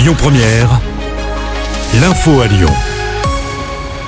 Lyon Première, l'info à Lyon.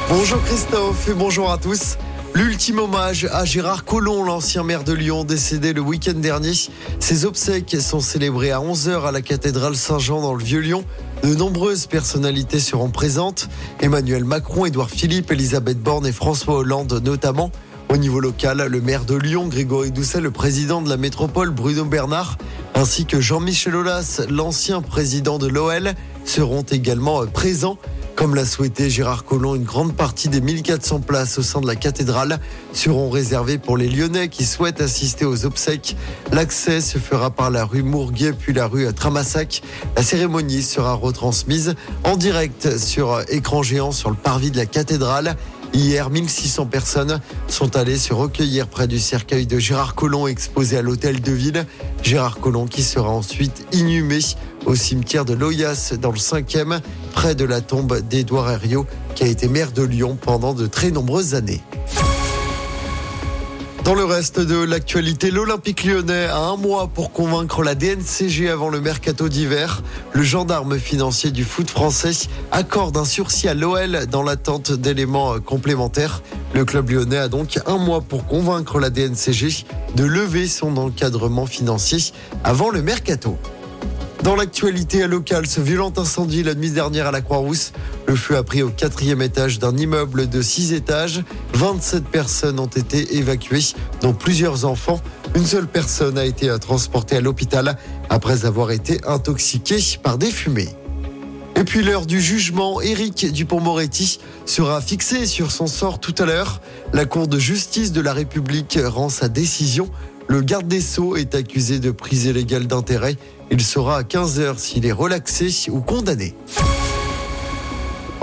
Bonjour Christophe et bonjour à tous. L'ultime hommage à Gérard Collomb, l'ancien maire de Lyon, décédé le week-end dernier. Ses obsèques sont célébrées à 11h à la cathédrale Saint-Jean dans le Vieux-Lyon. De nombreuses personnalités seront présentes. Emmanuel Macron, Édouard Philippe, Elisabeth Borne et François Hollande notamment. Au niveau local, le maire de Lyon, Grégory Doucet, le président de la métropole, Bruno Bernard, ainsi que Jean-Michel Aulas, l'ancien président de l'OL, seront également présents. Comme l'a souhaité Gérard Collomb, une grande partie des 1400 places au sein de la cathédrale seront réservées pour les Lyonnais qui souhaitent assister aux obsèques. L'accès se fera par la rue Mourguet puis la rue Tramassac. La cérémonie sera retransmise en direct sur écran géant sur le parvis de la cathédrale. Hier, 1600 personnes sont allées se recueillir près du cercueil de Gérard Collomb exposé à l'hôtel de ville. Gérard Collomb qui sera ensuite inhumé au cimetière de Loyas dans le 5e, près de la tombe d'Édouard Herriot qui a été maire de Lyon pendant de très nombreuses années. Dans le reste de l'actualité, l'Olympique lyonnais a un mois pour convaincre la DNCG avant le mercato d'hiver. Le gendarme financier du foot français accorde un sursis à l'OL dans l'attente d'éléments complémentaires. Le club lyonnais a donc un mois pour convaincre la DNCG de lever son encadrement financier avant le mercato. Dans l'actualité locale, ce violent incendie la nuit dernière à la Croix-Rousse. Le feu a pris au quatrième étage d'un immeuble de six étages. 27 personnes ont été évacuées, dont plusieurs enfants. Une seule personne a été transportée à l'hôpital après avoir été intoxiquée par des fumées. Et puis l'heure du jugement, Éric Dupont-Moretti sera fixé sur son sort tout à l'heure. La Cour de justice de la République rend sa décision. Le garde des Sceaux est accusé de prise illégale d'intérêt. Il sera à 15h s'il est relaxé ou condamné.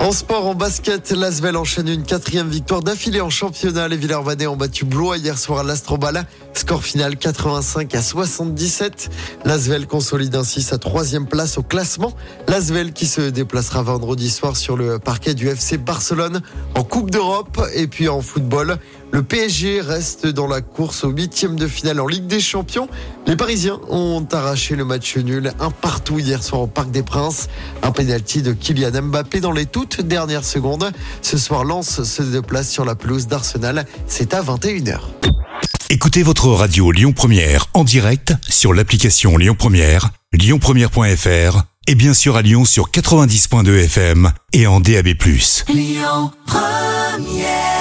En sport, en basket, l'Asvel enchaîne une quatrième victoire d'affilée en championnat. Les Villers-Vanais ont battu Blois hier soir à l'Astrobal. Score final 85 à 77. L'Asvel consolide ainsi sa troisième place au classement. L'Asvel qui se déplacera vendredi soir sur le parquet du FC Barcelone en Coupe d'Europe et puis en football. Le PSG reste dans la course au huitième de finale en Ligue des Champions. Les Parisiens ont arraché le match nul un partout hier soir au Parc des Princes. Un pénalty de Kylian Mbappé dans les toutes dernières secondes. Ce soir, Lens se déplace sur la pelouse d'Arsenal. C'est à 21h. Écoutez votre radio Lyon Première en direct sur l'application Lyon Première, lyonpremière.fr et bien sûr à Lyon sur 90.2 FM et en DAB+. Lyon Première